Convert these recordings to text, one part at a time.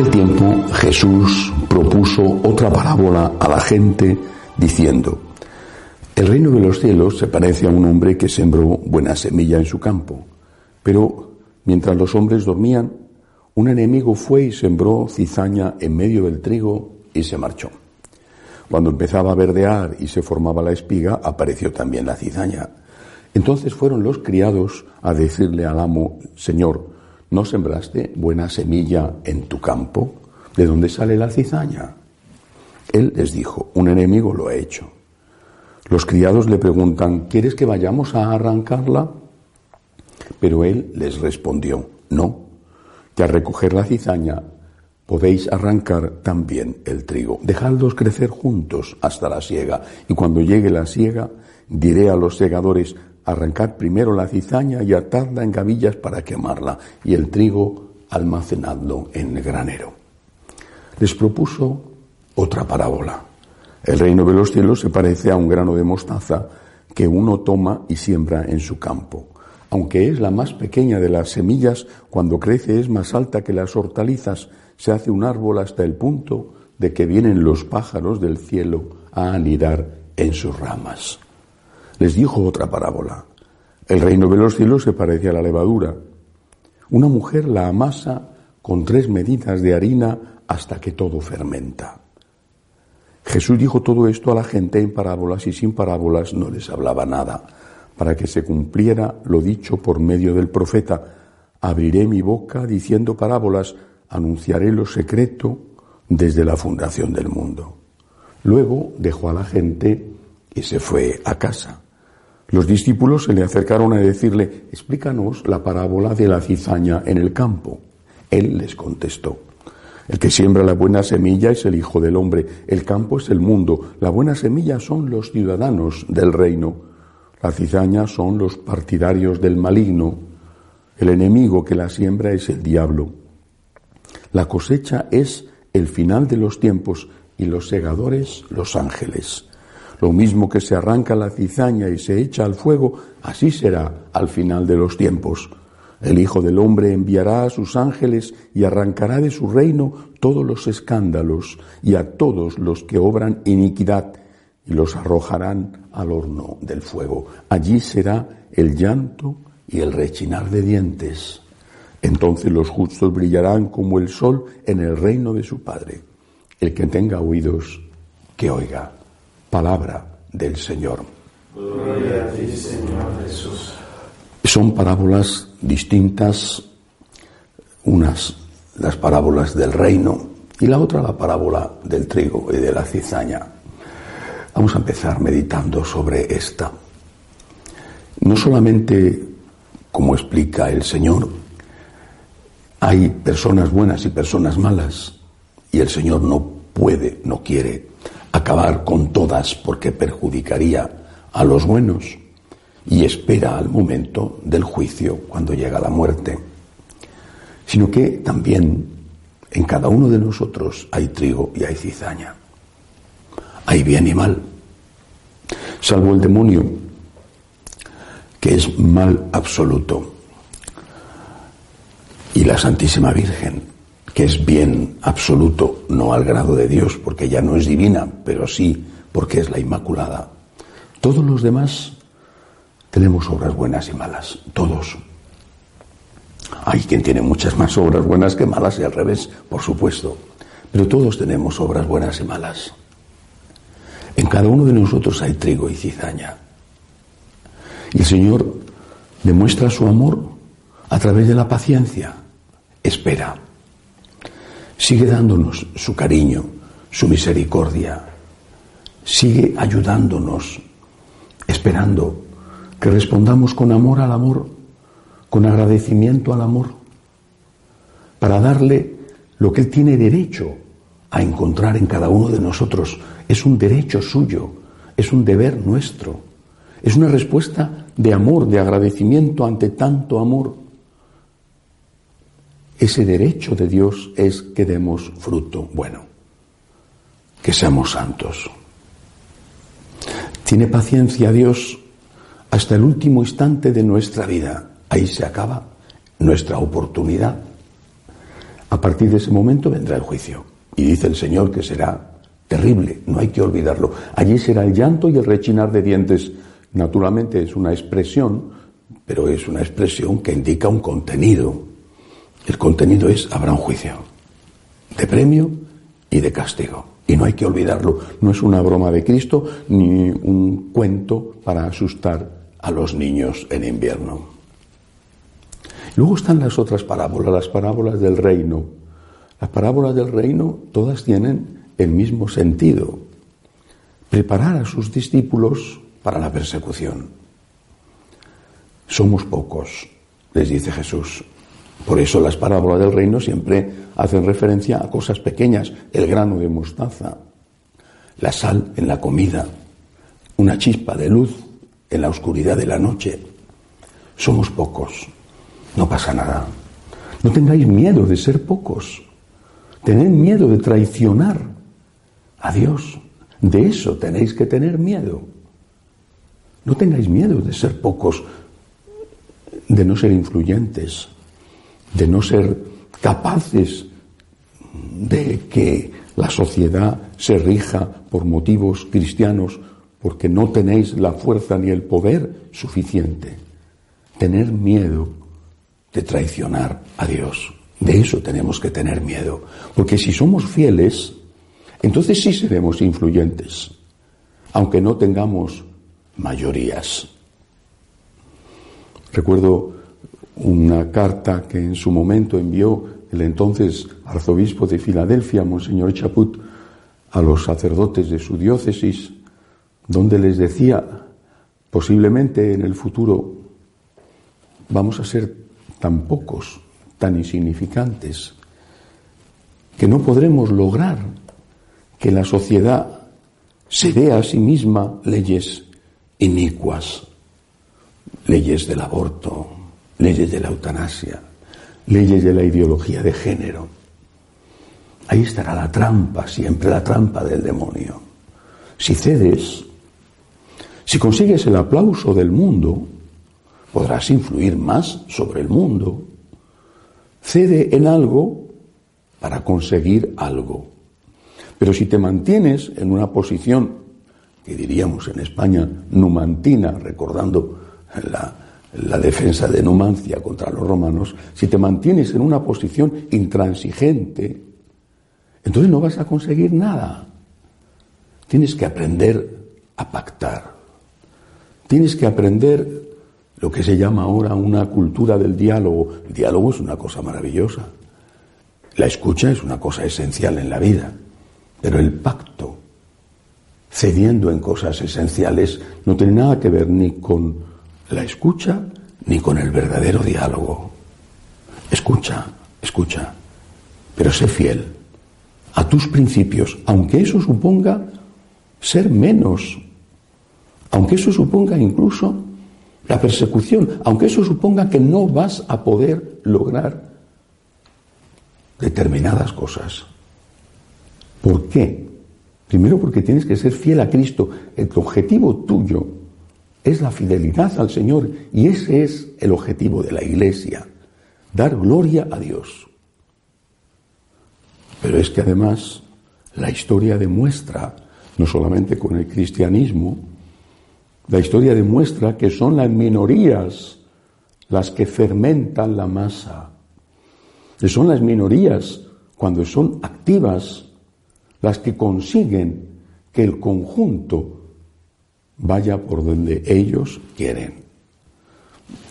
Aquel tiempo Jesús propuso otra parábola a la gente diciendo, el reino de los cielos se parece a un hombre que sembró buena semilla en su campo, pero mientras los hombres dormían, un enemigo fue y sembró cizaña en medio del trigo y se marchó. Cuando empezaba a verdear y se formaba la espiga, apareció también la cizaña. Entonces fueron los criados a decirle al amo, Señor, ¿no sembraste buena semilla en tu campo? ¿De dónde sale la cizaña? Él les dijo, un enemigo lo ha hecho. Los criados le preguntan, ¿quieres que vayamos a arrancarla? Pero él les respondió, no, que al recoger la cizaña podéis arrancar también el trigo. Dejadlos crecer juntos hasta la siega, y cuando llegue la siega, diré a los segadores, arrancad primero la cizaña y atadla en gavillas para quemarla, y el trigo almacenadlo en el granero. Les propuso otra parábola. El reino de los cielos se parece a un grano de mostaza que uno toma y siembra en su campo. Aunque es la más pequeña de las semillas, cuando crece es más alta que las hortalizas, se hace un árbol hasta el punto de que vienen los pájaros del cielo a anidar en sus ramas. Les dijo otra parábola. El reino de los cielos se parece a la levadura. Una mujer la amasa con tres medidas de harina hasta que todo fermenta. Jesús dijo todo esto a la gente en parábolas y sin parábolas no les hablaba nada, para que se cumpliera lo dicho por medio del profeta. Abriré mi boca diciendo parábolas, anunciaré lo secreto desde la fundación del mundo. Luego dejó a la gente y se fue a casa. Los discípulos se le acercaron a decirle, explícanos la parábola de la cizaña en el campo. Él les contestó, el que siembra la buena semilla es el Hijo del Hombre, el campo es el mundo, la buena semilla son los ciudadanos del reino, la cizaña son los partidarios del maligno, el enemigo que la siembra es el diablo. La cosecha es el final de los tiempos y los segadores los ángeles. Lo mismo que se arranca la cizaña y se echa al fuego, así será al final de los tiempos. El Hijo del Hombre enviará a sus ángeles y arrancará de su reino todos los escándalos y a todos los que obran iniquidad y los arrojarán al horno del fuego. Allí será el llanto y el rechinar de dientes. Entonces los justos brillarán como el sol en el reino de su Padre. El que tenga oídos, que oiga. Palabra del Señor. Gloria a ti, Señor Jesús. Son parábolas distintas, unas las parábolas del reino y la otra la parábola del trigo y de la cizaña. Vamos a empezar meditando sobre esta. No solamente, como explica el Señor, hay personas buenas y personas malas, y el Señor no puede, no quiere acabar con todas porque perjudicaría a los buenos y espera al momento del juicio cuando llega la muerte, sino que también en cada uno de nosotros hay trigo y hay cizaña, hay bien y mal, salvo el demonio, que es mal absoluto, y la Santísima Virgen, que es bien absoluto, no al grado de Dios, porque ya no es divina, pero sí porque es la Inmaculada. Todos los demás tenemos obras buenas y malas, todos. Hay quien tiene muchas más obras buenas que malas y al revés, por supuesto. Pero todos tenemos obras buenas y malas. En cada uno de nosotros hay trigo y cizaña. Y el Señor demuestra su amor a través de la paciencia. Espera. Sigue dándonos su cariño, su misericordia. sigue ayudándonos, esperando que respondamos con amor al amor, con agradecimiento al amor, para darle lo que Él tiene derecho a encontrar en cada uno de nosotros. Es un derecho suyo, es un deber nuestro, es una respuesta de amor, de agradecimiento ante tanto amor. Ese derecho de Dios es que demos fruto bueno, que seamos santos. Tiene paciencia Dios hasta el último instante de nuestra vida. Ahí se acaba nuestra oportunidad. A partir de ese momento vendrá el juicio. Y dice el Señor que será terrible, no hay que olvidarlo. Allí será el llanto y el rechinar de dientes. Naturalmente es una expresión, pero es una expresión que indica un contenido. El contenido es habrá un juicio de premio y de castigo. Y no hay que olvidarlo. No es una broma de Cristo ni un cuento para asustar a los niños en invierno. Luego están las otras parábolas, las parábolas del reino. Las parábolas del reino todas tienen el mismo sentido. Preparar a sus discípulos para la persecución. Somos pocos, les dice Jesús. Por eso las parábolas del reino siempre hacen referencia a cosas pequeñas, el grano de mostaza, la sal en la comida, una chispa de luz en la oscuridad de la noche. Somos pocos, no pasa nada. No tengáis miedo de ser pocos. Tened miedo de traicionar a Dios. De eso tenéis que tener miedo. No tengáis miedo de ser pocos, de no ser influyentes, de no ser capaces de que la sociedad se rija por motivos cristianos porque no tenéis la fuerza ni el poder suficiente. Tener miedo de traicionar a Dios. De eso tenemos que tener miedo. Porque si somos fieles, entonces sí seremos influyentes, aunque no tengamos mayorías. Recuerdo una carta que en su momento envió el entonces arzobispo de Filadelfia, Monseñor Chaput, a los sacerdotes de su diócesis, donde les decía, posiblemente en el futuro vamos a ser tan pocos, tan insignificantes, que no podremos lograr que la sociedad se dé a sí misma leyes inicuas, leyes del aborto, leyes de la eutanasia, leyes de la ideología de género. Ahí estará la trampa, siempre la trampa del demonio. Si cedes, si consigues el aplauso del mundo, podrás influir más sobre el mundo. Cede en algo para conseguir algo. Pero si te mantienes en una posición, que diríamos en España, numantina, recordando la, la defensa de Numancia contra los romanos, si te mantienes en una posición intransigente, entonces no vas a conseguir nada. Tienes que aprender a pactar. Tienes que aprender lo que se llama ahora una cultura del diálogo. El diálogo es una cosa maravillosa. La escucha es una cosa esencial en la vida. Pero el pacto, cediendo en cosas esenciales, no tiene nada que ver ni con la escucha ni con el verdadero diálogo. Escucha, escucha, pero sé fiel a tus principios, aunque eso suponga ser menos aunque eso suponga incluso la persecución, aunque eso suponga que no vas a poder lograr determinadas cosas. ¿Por qué? Primero porque tienes que ser fiel a Cristo. El objetivo tuyo es la fidelidad al Señor y ese es el objetivo de la Iglesia, dar gloria a Dios. Pero es que además la historia demuestra, no solamente con el cristianismo, la historia demuestra que son las minorías las que fermentan la masa. Que son las minorías, cuando son activas, las que consiguen que el conjunto vaya por donde ellos quieren.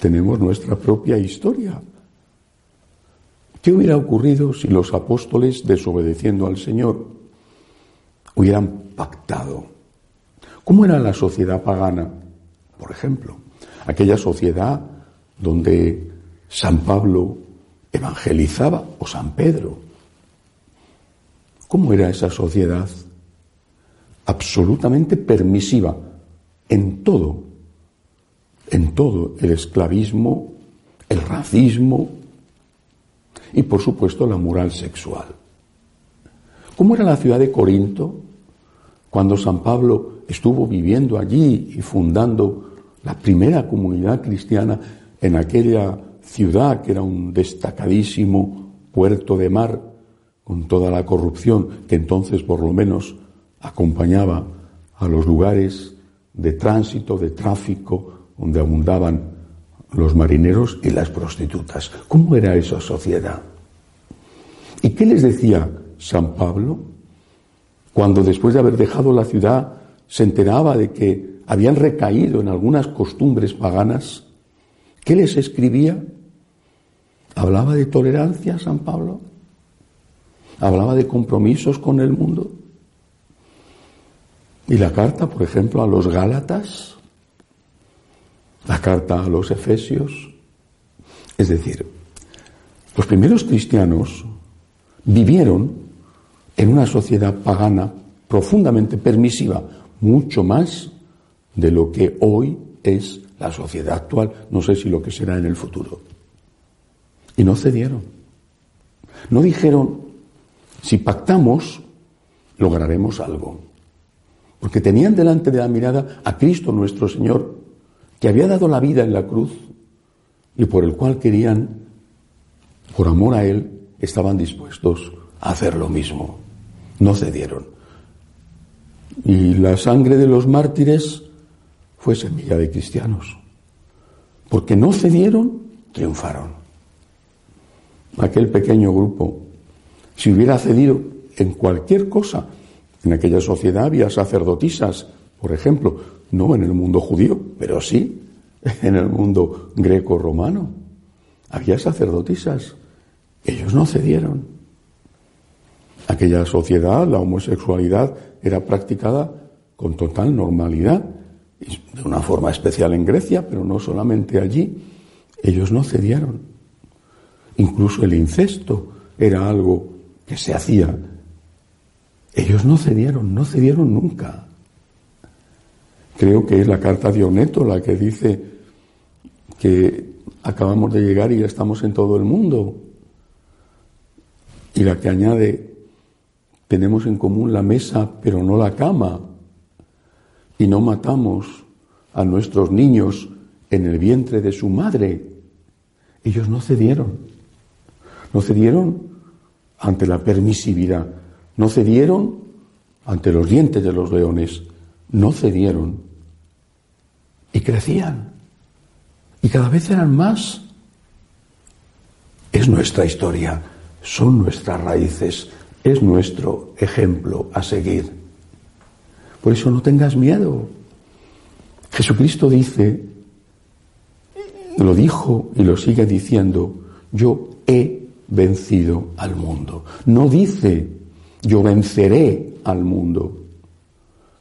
Tenemos nuestra propia historia. ¿Qué hubiera ocurrido si los apóstoles, desobedeciendo al Señor, hubieran pactado ¿Cómo era la sociedad pagana? Por ejemplo, aquella sociedad donde San Pablo evangelizaba o San Pedro. ¿Cómo era esa sociedad? Absolutamente permisiva en todo, en todo, el esclavismo, el racismo y por supuesto la moral sexual. ¿Cómo era la ciudad de Corinto cuando San Pablo estuvo viviendo allí y fundando la primera comunidad cristiana en aquella ciudad que era un destacadísimo puerto de mar con toda la corrupción que entonces por lo menos acompañaba a los lugares de tránsito, de tráfico, donde abundaban los marineros y las prostitutas. ¿Cómo era esa sociedad? ¿Y qué les decía San Pablo cuando después de haber dejado la ciudad se enteraba de que habían recaído en algunas costumbres paganas? ¿Qué les escribía? ¿Hablaba de tolerancia San Pablo? ¿Hablaba de compromisos con el mundo? Y la carta, por ejemplo, a los Gálatas, la carta a los Efesios. Es decir, los primeros cristianos vivieron en una sociedad pagana profundamente permisiva, mucho más de lo que hoy es la sociedad actual, no sé si lo que será en el futuro. Y no cedieron. No dijeron, si pactamos, lograremos algo. Porque tenían delante de la mirada a Cristo nuestro Señor, que había dado la vida en la cruz y por el cual querían, por amor a Él, estaban dispuestos a hacer lo mismo. No cedieron. Y la sangre de los mártires fue semilla de cristianos. Porque no cedieron, triunfaron. Aquel pequeño grupo, si hubiera cedido en cualquier cosa, en aquella sociedad había sacerdotisas, por ejemplo, no en el mundo judío, pero sí en el mundo greco-romano. Había sacerdotisas. Ellos no cedieron. Aquella sociedad, la homosexualidad, era practicada con total normalidad, de una forma especial en Grecia, pero no solamente allí. Ellos no cedieron. Incluso el incesto era algo que se hacía ellos no cedieron, no cedieron nunca. Creo que es la carta de Oneto la que dice que acabamos de llegar y ya estamos en todo el mundo. Y la que añade, tenemos en común la mesa, pero no la cama. Y no matamos a nuestros niños en el vientre de su madre. Ellos no cedieron. No cedieron ante la permisividad no cedieron ante los dientes de los leones, no cedieron y crecían y cada vez eran más. Es nuestra historia, son nuestras raíces, es nuestro ejemplo a seguir. Por eso no tengas miedo. Jesucristo dice, lo dijo y lo sigue diciendo, yo he vencido al mundo. No dice, yo venceré al mundo.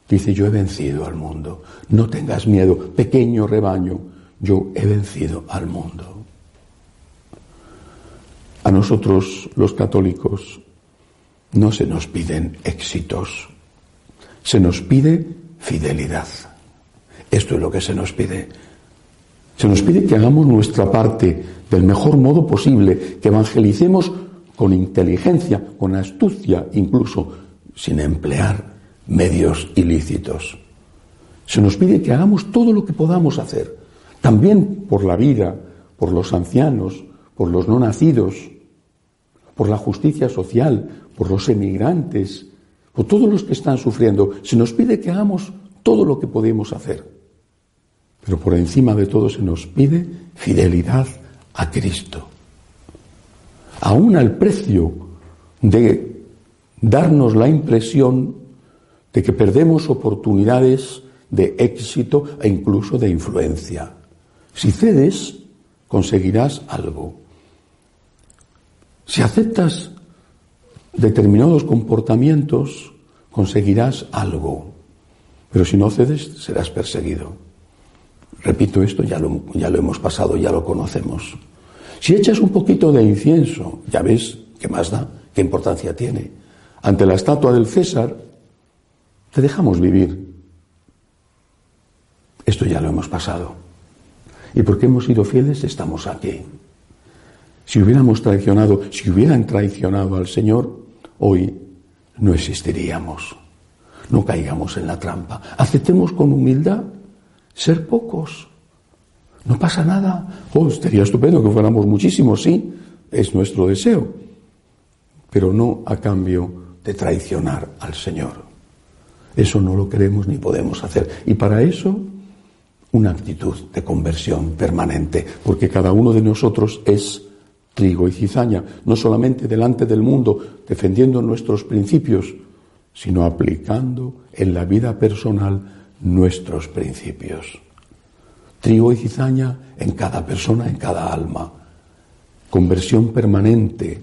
Dice, yo he vencido al mundo. No tengas miedo, pequeño rebaño, yo he vencido al mundo. A nosotros los católicos no se nos piden éxitos, se nos pide fidelidad. Esto es lo que se nos pide. Se nos pide que hagamos nuestra parte del mejor modo posible, que evangelicemos con inteligencia, con astucia, incluso sin emplear medios ilícitos. Se nos pide que hagamos todo lo que podamos hacer, también por la vida, por los ancianos, por los no nacidos, por la justicia social, por los emigrantes, por todos los que están sufriendo. Se nos pide que hagamos todo lo que podemos hacer. Pero por encima de todo se nos pide fidelidad a Cristo aún al precio de darnos la impresión de que perdemos oportunidades de éxito e incluso de influencia. Si cedes, conseguirás algo. Si aceptas determinados comportamientos, conseguirás algo. Pero si no cedes, serás perseguido. Repito esto, ya lo, ya lo hemos pasado, ya lo conocemos. Si echas un poquito de incienso, ya ves qué más da, qué importancia tiene. Ante la estatua del César, te dejamos vivir. Esto ya lo hemos pasado. Y porque hemos sido fieles, estamos aquí. Si hubiéramos traicionado, si hubieran traicionado al Señor, hoy no existiríamos. No caigamos en la trampa. Aceptemos con humildad ser pocos. No pasa nada. Oh, sería estupendo que fuéramos muchísimos, sí, es nuestro deseo. Pero no a cambio de traicionar al Señor. Eso no lo queremos ni podemos hacer. Y para eso, una actitud de conversión permanente, porque cada uno de nosotros es trigo y cizaña, no solamente delante del mundo defendiendo nuestros principios, sino aplicando en la vida personal nuestros principios. Trigo y cizaña en cada persona, en cada alma. Conversión permanente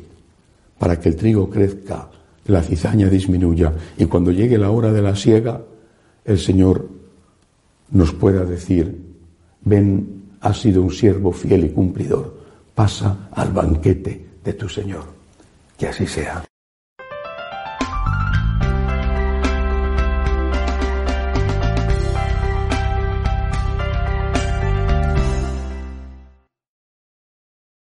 para que el trigo crezca, la cizaña disminuya y cuando llegue la hora de la siega, el Señor nos pueda decir, ven, has sido un siervo fiel y cumplidor, pasa al banquete de tu Señor. Que así sea.